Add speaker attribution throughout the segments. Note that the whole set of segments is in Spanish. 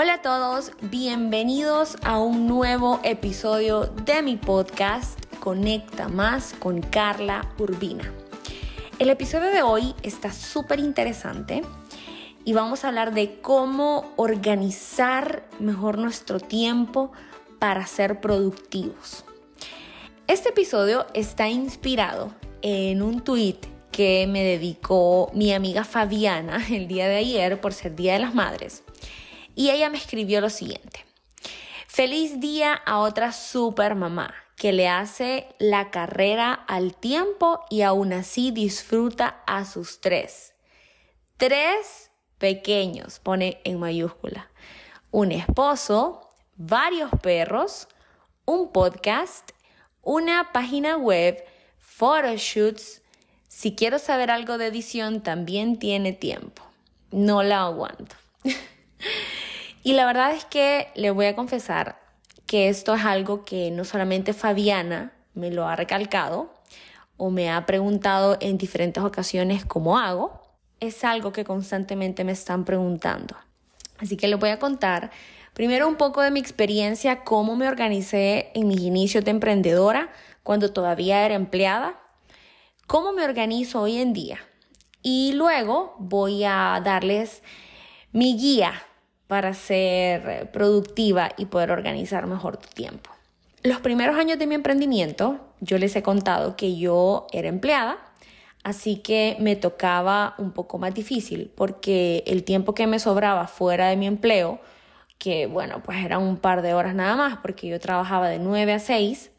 Speaker 1: Hola a todos, bienvenidos a un nuevo episodio de mi podcast Conecta Más con Carla Urbina. El episodio de hoy está súper interesante y vamos a hablar de cómo organizar mejor nuestro tiempo para ser productivos. Este episodio está inspirado en un tweet que me dedicó mi amiga Fabiana el día de ayer por ser Día de las Madres. Y ella me escribió lo siguiente. Feliz día a otra super mamá que le hace la carrera al tiempo y aún así disfruta a sus tres. Tres pequeños, pone en mayúscula. Un esposo, varios perros, un podcast, una página web, photoshoots. Si quiero saber algo de edición, también tiene tiempo. No la aguanto. Y la verdad es que le voy a confesar que esto es algo que no solamente Fabiana me lo ha recalcado o me ha preguntado en diferentes ocasiones cómo hago, es algo que constantemente me están preguntando. Así que les voy a contar primero un poco de mi experiencia, cómo me organicé en mis inicios de emprendedora cuando todavía era empleada, cómo me organizo hoy en día y luego voy a darles mi guía para ser productiva y poder organizar mejor tu tiempo. Los primeros años de mi emprendimiento, yo les he contado que yo era empleada, así que me tocaba un poco más difícil porque el tiempo que me sobraba fuera de mi empleo, que bueno, pues eran un par de horas nada más porque yo trabajaba de 9 a 6,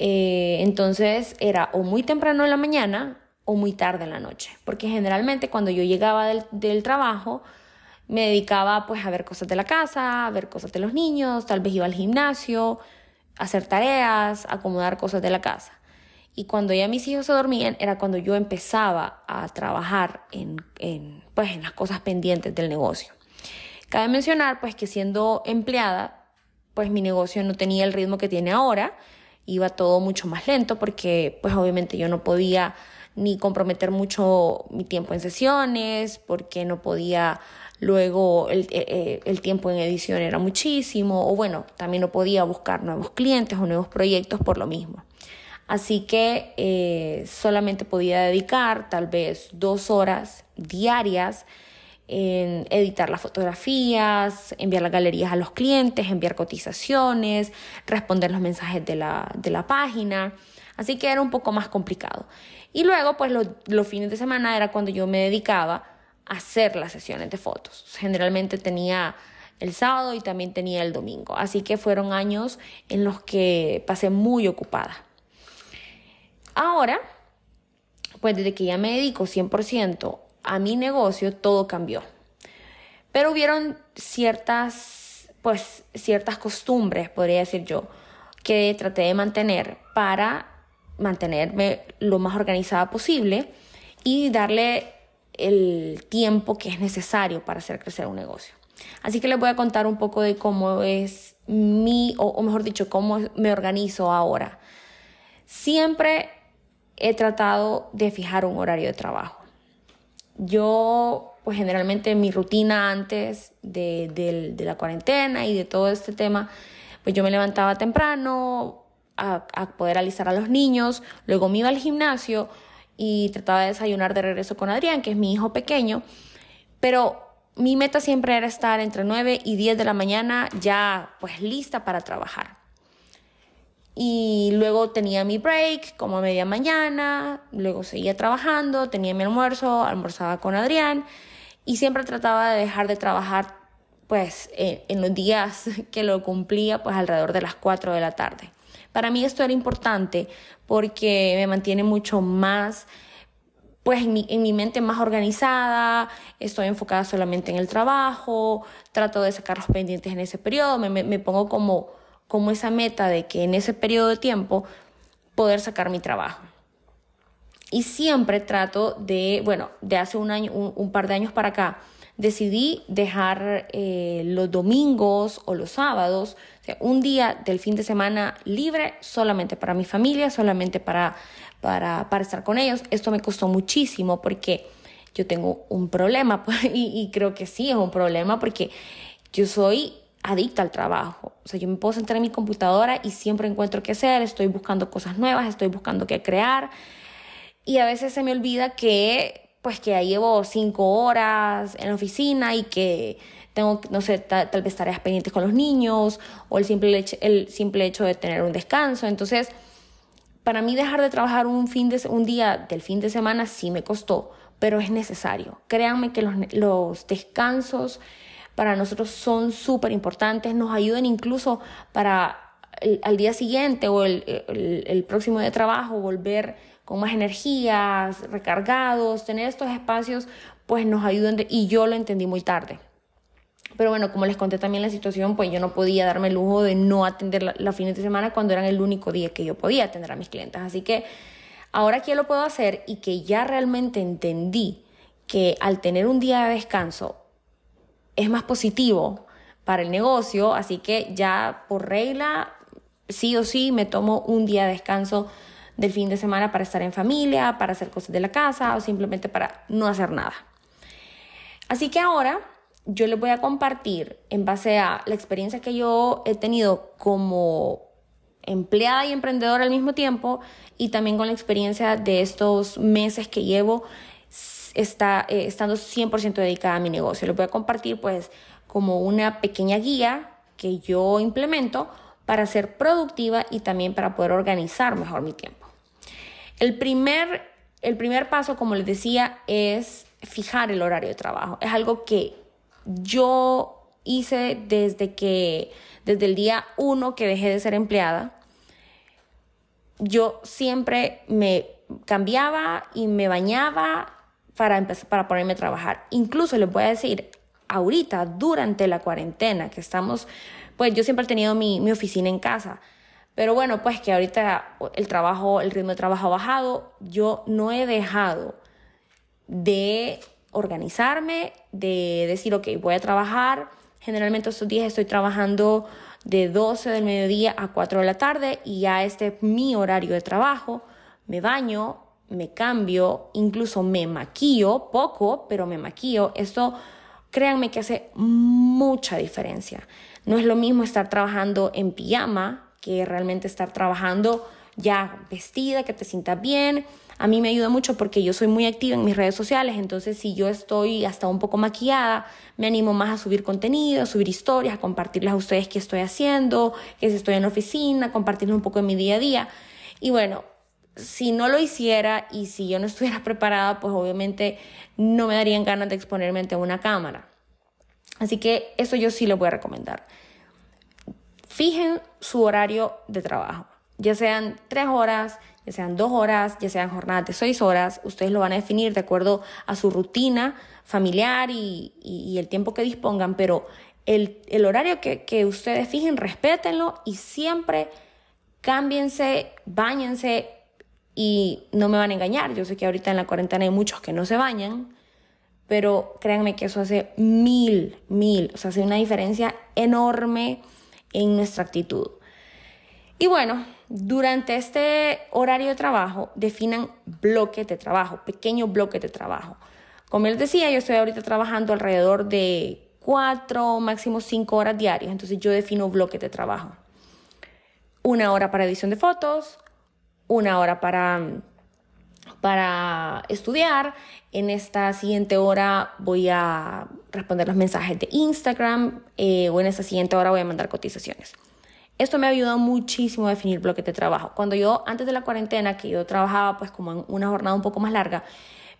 Speaker 1: eh, entonces era o muy temprano en la mañana o muy tarde en la noche, porque generalmente cuando yo llegaba del trabajo, me dedicaba pues a ver cosas de la casa, a ver cosas de los niños, tal vez iba al gimnasio, a hacer tareas, a acomodar cosas de la casa. Y cuando ya mis hijos se dormían era cuando yo empezaba a trabajar en, en, pues, en las cosas pendientes del negocio. Cabe mencionar pues que siendo empleada, pues mi negocio no tenía el ritmo que tiene ahora, iba todo mucho más lento porque pues obviamente yo no podía ni comprometer mucho mi tiempo en sesiones, porque no podía luego el, eh, eh, el, tiempo en edición era muchísimo, o bueno, también no podía buscar nuevos clientes o nuevos proyectos por lo mismo. Así que eh, solamente podía dedicar tal vez dos horas diarias en editar las fotografías, enviar las galerías a los clientes, enviar cotizaciones, responder los mensajes de la, de la página. Así que era un poco más complicado. Y luego, pues los fines de semana era cuando yo me dedicaba hacer las sesiones de fotos. Generalmente tenía el sábado y también tenía el domingo. Así que fueron años en los que pasé muy ocupada. Ahora, pues desde que ya me dedico 100% a mi negocio, todo cambió. Pero hubieron ciertas, pues, ciertas costumbres, podría decir yo, que traté de mantener para mantenerme lo más organizada posible y darle el tiempo que es necesario para hacer crecer un negocio. Así que les voy a contar un poco de cómo es mi, o, mejor dicho, cómo me organizo ahora. Siempre he tratado de fijar un horario de trabajo. Yo, pues generalmente mi rutina antes de, la cuarentena y de todo este tema, pues yo me levantaba temprano a, a poder alisar a los niños, luego me iba al gimnasio, y trataba de desayunar de regreso con Adrián, que es mi hijo pequeño, pero mi meta siempre era estar entre 9 y 10 de la mañana ya pues lista para trabajar. Y luego tenía mi break como a media mañana, luego seguía trabajando, tenía mi almuerzo, almorzaba con Adrián y siempre trataba de dejar de trabajar pues en los días que lo cumplía pues alrededor de las 4 de la tarde. Para mí esto era importante porque me mantiene mucho más pues en mi, mente más organizada, estoy enfocada solamente en el trabajo, trato de sacar los pendientes en ese periodo, me, pongo como, como esa meta de que en ese periodo de tiempo poder sacar mi trabajo. Y siempre trato de, bueno, de hace un año, un par de años para acá, decidí dejar eh, los domingos o los sábados, un día del fin de semana libre solamente para mi familia, solamente para, para, estar con ellos. Esto me costó muchísimo porque yo tengo un problema y, y creo que sí es un problema porque yo soy adicta al trabajo. O sea, yo me puedo sentar en mi computadora y siempre encuentro qué hacer, estoy buscando cosas nuevas, estoy buscando qué crear. Y a veces se me olvida que, pues, que ya llevo cinco horas en la oficina y que tengo, no sé, tal, vez tareas pendientes con los niños o el simple, el simple hecho de tener un descanso. Entonces, para mí dejar de trabajar un, fin de, un día del fin de semana sí me costó, pero es necesario. Créanme que los, los descansos para nosotros son súper importantes, nos ayudan incluso para al día siguiente o el, el, próximo día de trabajo volver con más energías, recargados, tener estos espacios, pues nos ayudan y yo lo entendí muy tarde. Pero bueno, como les conté también la situación, pues yo no podía darme el lujo de no atender los fines de semana cuando eran el único día que yo podía atender a mis clientes. Así que ahora que lo puedo hacer y que ya realmente entendí que al tener un día de descanso es más positivo para el negocio, así que ya por regla, sí o sí, me tomo un día de descanso del fin de semana para estar en familia, para hacer cosas de la casa o simplemente para no hacer nada. Así que ahora yo les voy a compartir en base a la experiencia que yo he tenido como empleada y emprendedora al mismo tiempo y también con la experiencia de estos meses que llevo está, eh, estando 100% dedicada a mi negocio. lo voy a compartir pues como una pequeña guía que yo implemento para ser productiva y también para poder organizar mejor mi tiempo. El primer, el primer paso, como les decía, es fijar el horario de trabajo. Es algo que yo hice desde que, desde el día uno que dejé de ser empleada. Yo siempre me cambiaba y me bañaba para, empezar, para ponerme a trabajar. Incluso les voy a decir, ahorita, durante la cuarentena, que estamos, pues yo siempre he tenido mi, mi oficina en casa. Pero bueno, pues que ahorita el trabajo, el ritmo de trabajo ha bajado, yo no he dejado de organizarme, de decir, ok, voy a trabajar. Generalmente estos días estoy trabajando de 12 del mediodía a 4 de la tarde y ya este es mi horario de trabajo. Me baño, me cambio, incluso me maquillo, poco, pero me maquillo. Esto, créanme que hace mucha diferencia. No es lo mismo estar trabajando en pijama que realmente estar trabajando ya vestida, que te sientas bien. A mí me ayuda mucho porque yo soy muy activa en mis redes sociales, entonces si yo estoy hasta un poco maquillada, me animo más a subir contenido, a subir historias, a compartirles a ustedes qué estoy haciendo, que si estoy en la oficina, compartirles un poco de mi día a día. Y bueno, si no lo hiciera y si yo no estuviera preparada, pues obviamente no me darían ganas de exponerme ante una cámara. Así que eso yo sí lo voy a recomendar. Fijen su horario de trabajo, ya sean tres horas, ya sean dos horas, ya sean jornadas de seis horas, ustedes lo van a definir de acuerdo a su rutina familiar y, el tiempo que dispongan, pero el, horario que, ustedes fijen, respétenlo y siempre cámbiense, bañense, y no me van a engañar. Yo sé que ahorita en la cuarentena hay muchos que no se bañan, pero créanme que eso hace mil, mil, o sea, hace una diferencia enorme en nuestra actitud. Y bueno, durante este horario de trabajo, definan bloques de trabajo, pequeños bloques de trabajo. Como les decía, yo estoy ahorita trabajando alrededor de cuatro, máximo cinco horas diarias, entonces yo defino bloques de trabajo. Una hora para edición de fotos, una hora para, para estudiar. En esta siguiente hora voy a responder los mensajes de Instagram eh, o en esta siguiente hora voy a mandar cotizaciones. Esto me ha ayudado muchísimo a definir bloques de trabajo. Cuando yo, antes de la cuarentena, que yo trabajaba pues como en una jornada un poco más larga,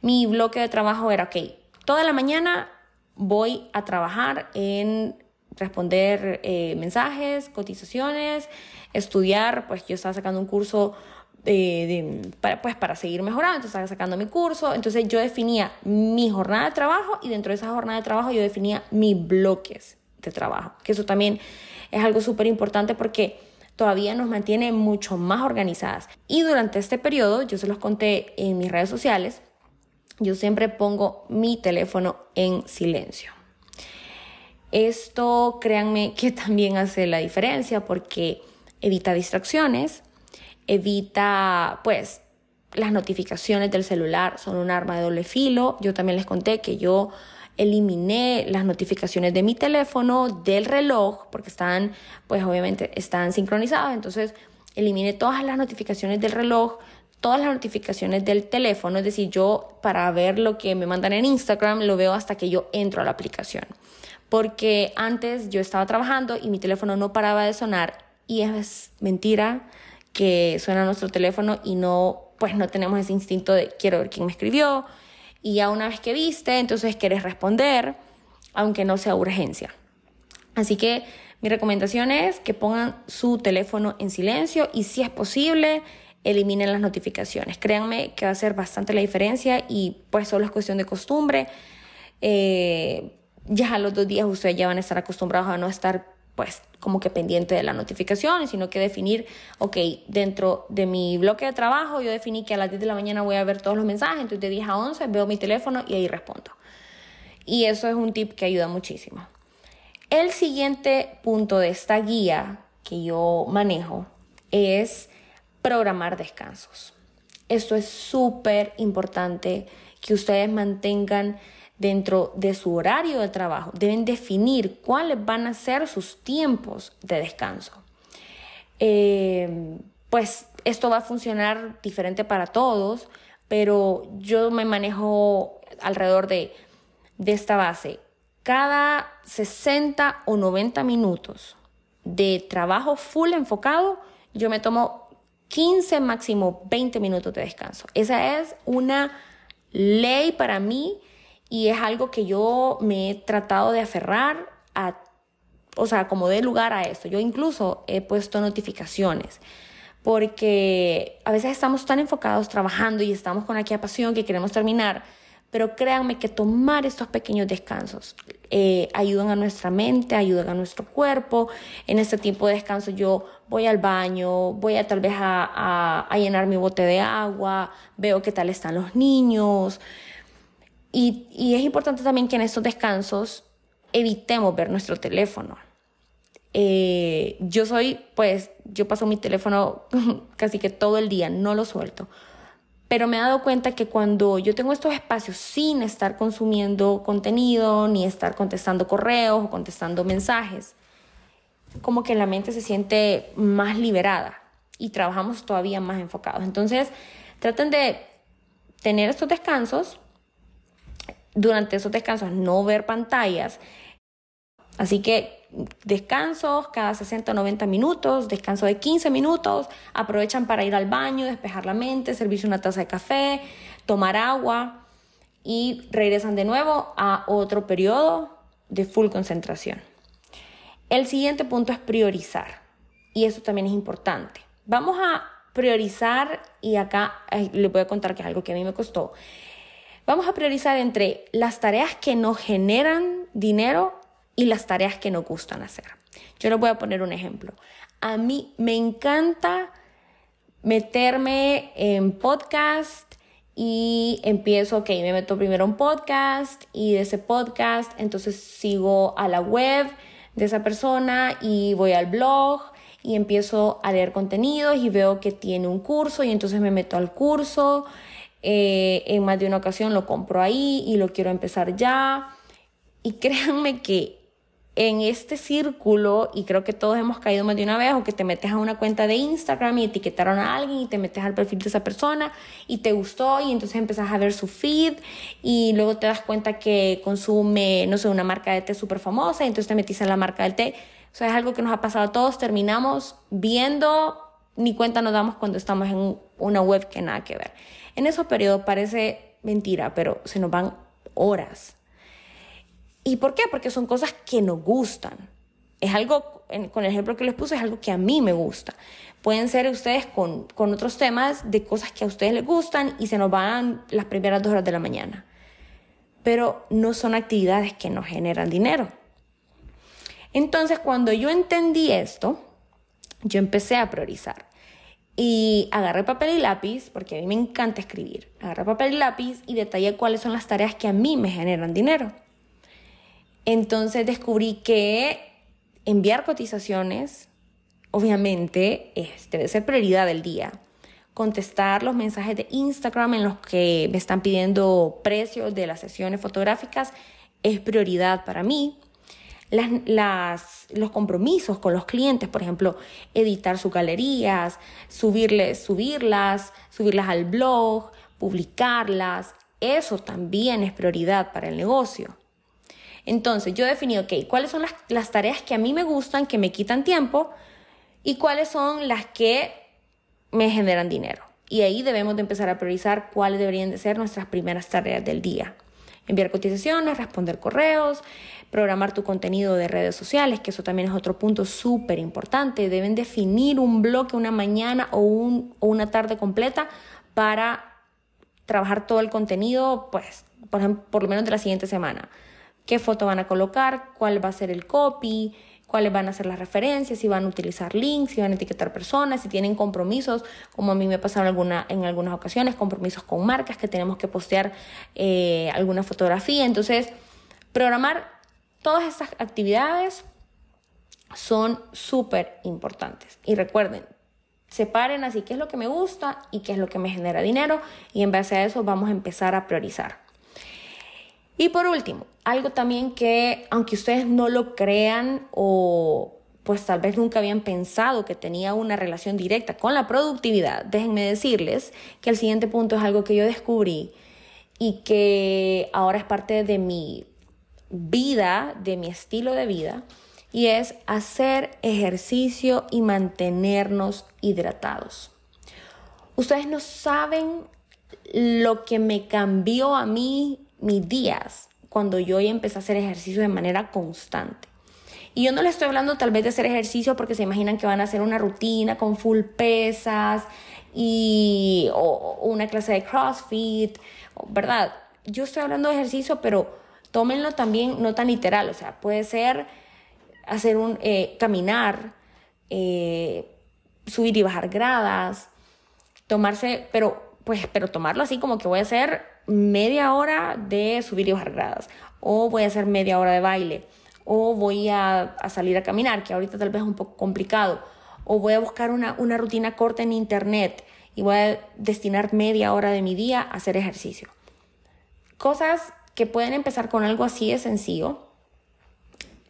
Speaker 1: mi bloque de trabajo era, ok, toda la mañana voy a trabajar en responder eh, mensajes, cotizaciones, estudiar, pues yo estaba sacando un curso de, para, pues para seguir mejorando, entonces estaba sacando mi curso, entonces yo definía mi jornada de trabajo y dentro de esa jornada de trabajo yo definía mis bloques de trabajo, que eso también es algo súper importante porque todavía nos mantiene mucho más organizadas. Y durante este periodo, yo se los conté en mis redes sociales, yo siempre pongo mi teléfono en silencio. Esto, créanme que también hace la diferencia porque evita distracciones, evita, pues, las notificaciones del celular son un arma de doble filo. Yo también les conté que yo eliminé las notificaciones de mi teléfono, del reloj, porque están, pues obviamente están sincronizados, entonces eliminé todas las notificaciones del reloj, todas las notificaciones del teléfono, es decir, yo para ver lo que me mandan en Instagram lo veo hasta que yo entro a la aplicación. Porque antes yo estaba trabajando y mi teléfono no paraba de sonar y es mentira que suena nuestro teléfono y no, pues no tenemos ese instinto de quiero ver quién me escribió y ya una vez que viste, entonces quieres responder, aunque no sea urgencia. Así que mi recomendación es que pongan su teléfono en silencio y si es posible, eliminen las notificaciones. Créanme que va a hacer bastante la diferencia y pues solo es cuestión de costumbre. Eh, ya a los dos días ustedes ya van a estar acostumbrados a no estar pues como que pendiente de las notificaciones, sino que definir, ok, dentro de mi bloque de trabajo yo definí que a las 10 de la mañana voy a ver todos los mensajes, entonces de 10 a 11 veo mi teléfono y ahí respondo. Y eso es un tip que ayuda muchísimo. El siguiente punto de esta guía que yo manejo es programar descansos. Esto es súper importante que ustedes mantengan dentro de su horario de trabajo. Deben definir cuáles van a ser sus tiempos de descanso. Eh, pues esto va a funcionar diferente para todos, pero yo me manejo alrededor de, de esta base. Cada 60 o 90 minutos de trabajo full enfocado, yo me tomo 15, máximo 20 minutos de descanso. Esa es una ley para mí y es algo que yo me he tratado de aferrar a, o sea, como de lugar a esto. Yo incluso he puesto notificaciones porque a veces estamos tan enfocados trabajando y estamos con aquella pasión que queremos terminar, pero créanme que tomar estos pequeños descansos eh, ayudan a nuestra mente, ayudan a nuestro cuerpo. En este tiempo de descanso yo voy al baño, voy a tal vez a, a llenar mi bote de agua, veo qué tal están los niños. Y, y, es importante también que en estos descansos evitemos ver nuestro teléfono. Eh, yo soy, pues, yo paso mi teléfono casi que todo el día, no lo suelto. Pero me he dado cuenta que cuando yo tengo estos espacios sin estar consumiendo contenido, ni estar contestando correos o contestando mensajes, como que la mente se siente más liberada y trabajamos todavía más enfocados. Entonces, traten de tener estos descansos, durante esos descansos no ver pantallas. Así que descansos cada 60 o 90 minutos, descanso de 15 minutos, aprovechan para ir al baño, despejar la mente, servirse una taza de café, tomar agua y regresan de nuevo a otro periodo de full concentración. El siguiente punto es priorizar y eso también es importante. Vamos a priorizar y acá les voy a contar que es algo que a mí me costó. Vamos a priorizar entre las tareas que nos generan dinero y las tareas que nos gustan hacer. Yo les voy a poner un ejemplo. A mí me encanta meterme en podcast y empiezo, ok, me meto primero en podcast y de ese podcast entonces sigo a la web de esa persona y voy al blog y empiezo a leer contenidos y veo que tiene un curso y entonces me meto al curso. Eh, en más de una ocasión lo compro ahí y lo quiero empezar ya. Y créanme que en este círculo, y creo que todos hemos caído más de una vez, o que te metes a una cuenta de Instagram y etiquetaron a alguien y te metes al perfil de esa persona y te gustó y entonces empezás a ver su feed y luego te das cuenta que consume, no sé, una marca de té súper famosa y entonces te metiste en la marca del té. O sea, es algo que nos ha pasado a todos, terminamos viendo, ni cuenta nos damos cuando estamos en una web que nada que ver. En esos periodos parece mentira, pero se nos van horas ¿Y por qué? Porque son cosas que nos gustan. Es algo, con el ejemplo que les puse, es algo que a mí me gusta. Pueden ser ustedes con, con otros temas de cosas que a ustedes les gustan y se nos van las primeras dos horas de la mañana. Pero no son actividades que nos generan dinero. Entonces, cuando yo entendí esto, yo empecé a priorizar. Y agarré papel y lápiz, porque a mí me encanta escribir. Agarré papel y lápiz y detallé cuáles son las tareas que a mí me generan dinero. Entonces descubrí que enviar cotizaciones, obviamente, debe ser prioridad del día. Contestar los mensajes de Instagram en los que me están pidiendo precios de las sesiones fotográficas es prioridad para mí. Las, los compromisos con los clientes, por ejemplo, editar sus galerías, subirlas, subirlas al blog, publicarlas, eso también es prioridad para el negocio. Entonces, yo definí, ok, ¿cuáles son las, las tareas que a mí me gustan, que me quitan tiempo? ¿Y cuáles son las que me generan dinero? Y ahí debemos de empezar a priorizar cuáles deberían de ser nuestras primeras tareas del día. Enviar cotizaciones, responder correos, programar tu contenido de redes sociales, que eso también es otro punto súper importante. Deben definir un bloque, una mañana o, un, o una tarde completa para trabajar todo el contenido, pues, por, ejemplo, por lo menos de la siguiente semana. ¿Qué foto van a colocar? ¿Cuál va a ser el copy? Cuáles van a ser las referencias, si van a utilizar links, si van a etiquetar personas, si tienen compromisos, como a mí me ha pasado alguna, en algunas ocasiones, compromisos con marcas que tenemos que postear eh, alguna fotografía. Entonces, programar todas estas actividades son súper importantes. Y recuerden, separen así qué es lo que me gusta y qué es lo que me genera dinero y en base a eso vamos a empezar a priorizar. Y por último, algo también que, aunque ustedes no lo crean o pues tal vez nunca habían pensado que tenía una relación directa con la productividad, déjenme decirles que el siguiente punto es algo que yo descubrí y que ahora es parte de mi vida, de mi estilo de vida, y es hacer ejercicio y mantenernos hidratados. Ustedes no saben lo que me cambió a mí mis días cuando yo empecé a hacer ejercicio de manera constante. Y yo no les estoy hablando tal vez de hacer ejercicio porque se imaginan que van a hacer una rutina con full pesas y o, una clase de CrossFit, ¿verdad? Yo estoy hablando de ejercicio, pero tómenlo también no tan literal, o sea, puede ser hacer un eh, caminar, eh, subir y bajar gradas, tomarse, pero pues, pero tomarlo así como que voy a hacer media hora de subir y bajar gradas, o voy a hacer media hora de baile, o voy a, salir a caminar, que ahorita tal vez es un poco complicado, o voy a buscar una, una rutina corta en internet y voy a destinar media hora de mi día a hacer ejercicio. Cosas que pueden empezar con algo así de sencillo,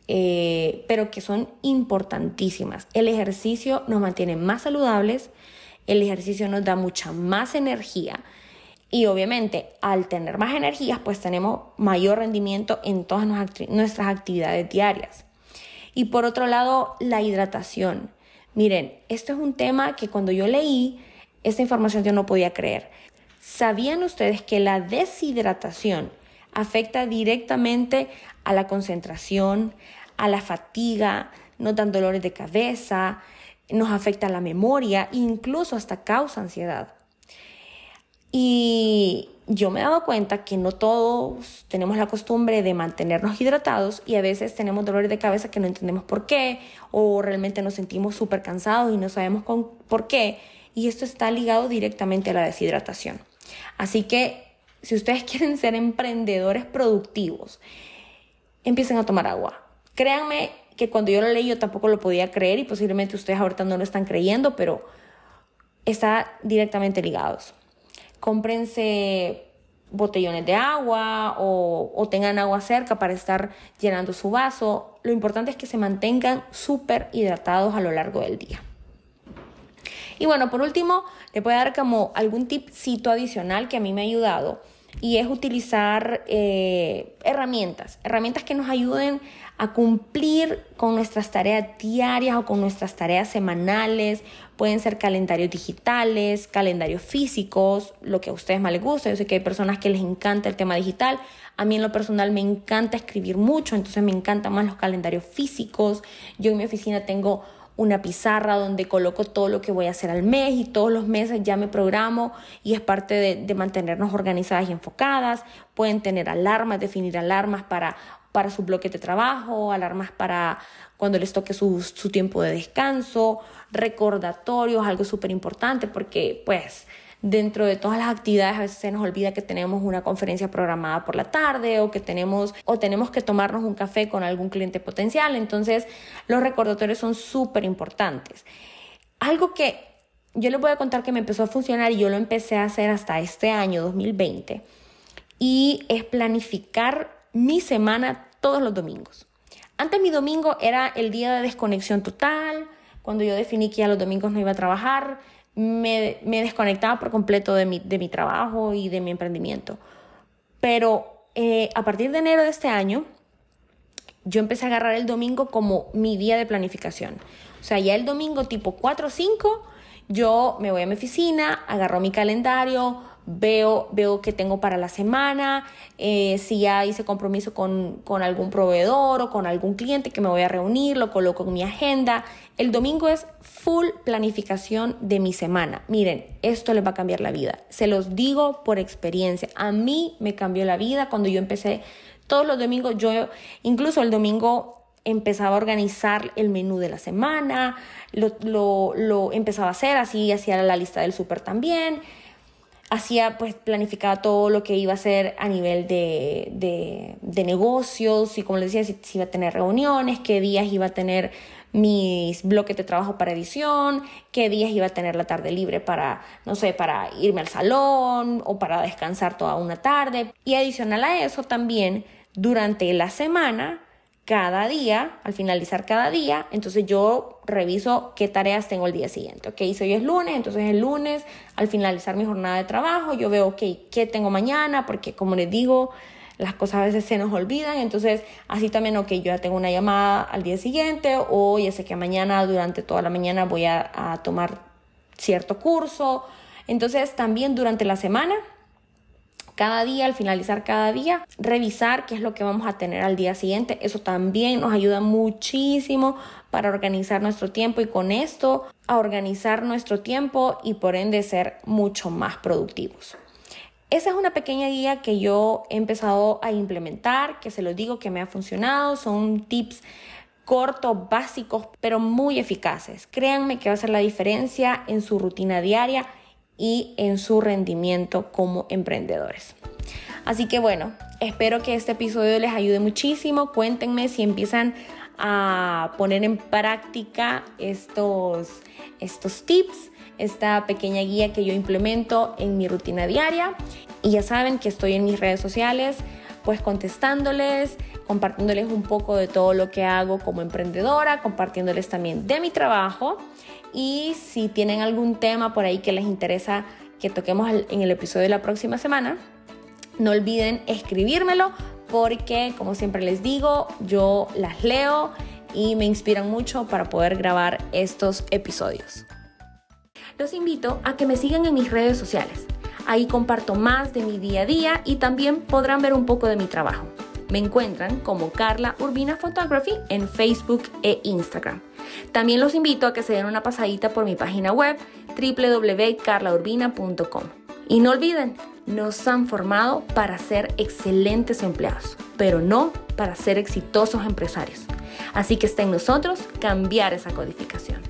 Speaker 1: eh, pero que son importantísimas. El ejercicio nos mantiene más saludables, el ejercicio nos da mucha más energía y obviamente al tener más energías pues tenemos mayor rendimiento en todas nuestras actividades diarias. Y por otro lado, la hidratación. Miren, esto es un tema que cuando yo leí esta información yo no podía creer. ¿Sabían ustedes que la deshidratación afecta directamente a la concentración, a la fatiga, nos dan dolores de cabeza, nos afecta la memoria, incluso hasta causa ansiedad? Y yo me he dado cuenta que no todos tenemos la costumbre de mantenernos hidratados y a veces tenemos dolores de cabeza que no entendemos por qué o realmente nos sentimos súper cansados y no sabemos por qué. Y esto está ligado directamente a la deshidratación. Así que si ustedes quieren ser emprendedores productivos, empiecen a tomar agua. Créanme que cuando yo lo leí yo tampoco lo podía creer y posiblemente ustedes ahorita no lo están creyendo, pero está directamente ligados cómprense botellones de agua o, tengan agua cerca para estar llenando su vaso. Lo importante es que se mantengan súper hidratados a lo largo del día. Y bueno, por último, les voy a dar como algún tipcito adicional que a mí me ha ayudado y es utilizar eh, herramientas, herramientas que nos ayuden a cumplir con nuestras tareas diarias o con nuestras tareas semanales. Pueden ser calendarios digitales, calendarios físicos, lo que a ustedes más les gusta. Yo sé que hay personas que les encanta el tema digital. A mí en lo personal me encanta escribir mucho, entonces me encantan más los calendarios físicos. Yo en mi oficina tengo una pizarra donde coloco todo lo que voy a hacer al mes y todos los meses ya me programo y es parte de, mantenernos organizadas y enfocadas. Pueden tener alarmas, definir alarmas para, para su bloque de trabajo, alarmas para cuando les toque su, su tiempo de descanso, recordatorios, algo súper importante porque pues dentro de todas las actividades a veces se nos olvida que tenemos una conferencia programada por la tarde o que tenemos o tenemos que tomarnos un café con algún cliente potencial. Entonces, los recordatorios son súper importantes. Algo que yo les voy a contar que me empezó a funcionar y yo lo empecé a hacer hasta este año 2020 y es planificar mi semana todos los domingos. Antes mi domingo era el día de desconexión total, cuando yo definí que ya los domingos no iba a trabajar, me, desconectaba por completo de mi, de mi, trabajo y de mi emprendimiento. Pero eh, a partir de enero de este año, yo empecé a agarrar el domingo como mi día de planificación. O sea, ya el domingo tipo 4 o 5, yo me voy a mi oficina, agarro mi calendario, veo, veo tengo para la semana, eh, si ya hice compromiso con, con, algún proveedor o con algún cliente que me voy a reunir, lo coloco en mi agenda. El domingo es full planificación de mi semana. Miren, esto les va a cambiar la vida. Se los digo por experiencia. A mí me cambió la vida cuando yo empecé todos los domingos. Yo incluso el domingo empezaba a organizar el menú de la semana, lo, lo, lo empezaba a hacer, así hacía la lista del súper también hacía, pues planificaba todo lo que iba a hacer a nivel de, de, negocios y como les decía, si, iba a tener reuniones, qué días iba a tener mis bloques de trabajo para edición, qué días iba a tener la tarde libre para, no sé, para irme al salón o para descansar toda una tarde. Y adicional a eso también, durante la semana, cada día, al finalizar cada día, entonces yo reviso qué tareas tengo el día siguiente. Ok, si hoy es lunes, entonces el lunes, al finalizar mi jornada de trabajo, yo veo, ok, qué tengo mañana, porque como les digo, las cosas a veces se nos olvidan, entonces así también, ok, yo ya tengo una llamada al día siguiente o ya sé que mañana, durante toda la mañana voy a, a tomar cierto curso. Entonces también durante la semana cada día, al finalizar cada día, revisar qué es lo que vamos a tener al día siguiente. Eso también nos ayuda muchísimo para organizar nuestro tiempo y con esto a organizar nuestro tiempo y por ende ser mucho más productivos. Esa es una pequeña guía que yo he empezado a implementar, que se lo digo que me ha funcionado. Son tips cortos, básicos, pero muy eficaces. Créanme que va a hacer la diferencia en su rutina diaria y en su rendimiento como emprendedores. Así que bueno, espero que este episodio les ayude muchísimo. Cuéntenme si empiezan a poner en práctica estos, estos tips, esta pequeña guía que yo implemento en mi rutina diaria. Y ya saben que estoy en mis redes sociales, pues contestándoles, compartiéndoles un poco de todo lo que hago como emprendedora, compartiéndoles también de mi trabajo y si tienen algún tema por ahí que les interesa que toquemos en el episodio de la próxima semana, no olviden escribírmelo porque, como siempre les digo, yo las leo y me inspiran mucho para poder grabar estos episodios. Los invito a que me sigan en mis redes sociales. Ahí comparto más de mi día a día y también podrán ver un poco de mi trabajo. Me encuentran como Carla Urbina Photography en Facebook e Instagram. También los invito a que se den una pasadita por mi página web www.carlaurbina.com. Y no olviden, nos han formado para ser excelentes empleados, pero no para ser exitosos empresarios. Así que está en nosotros cambiar esa codificación.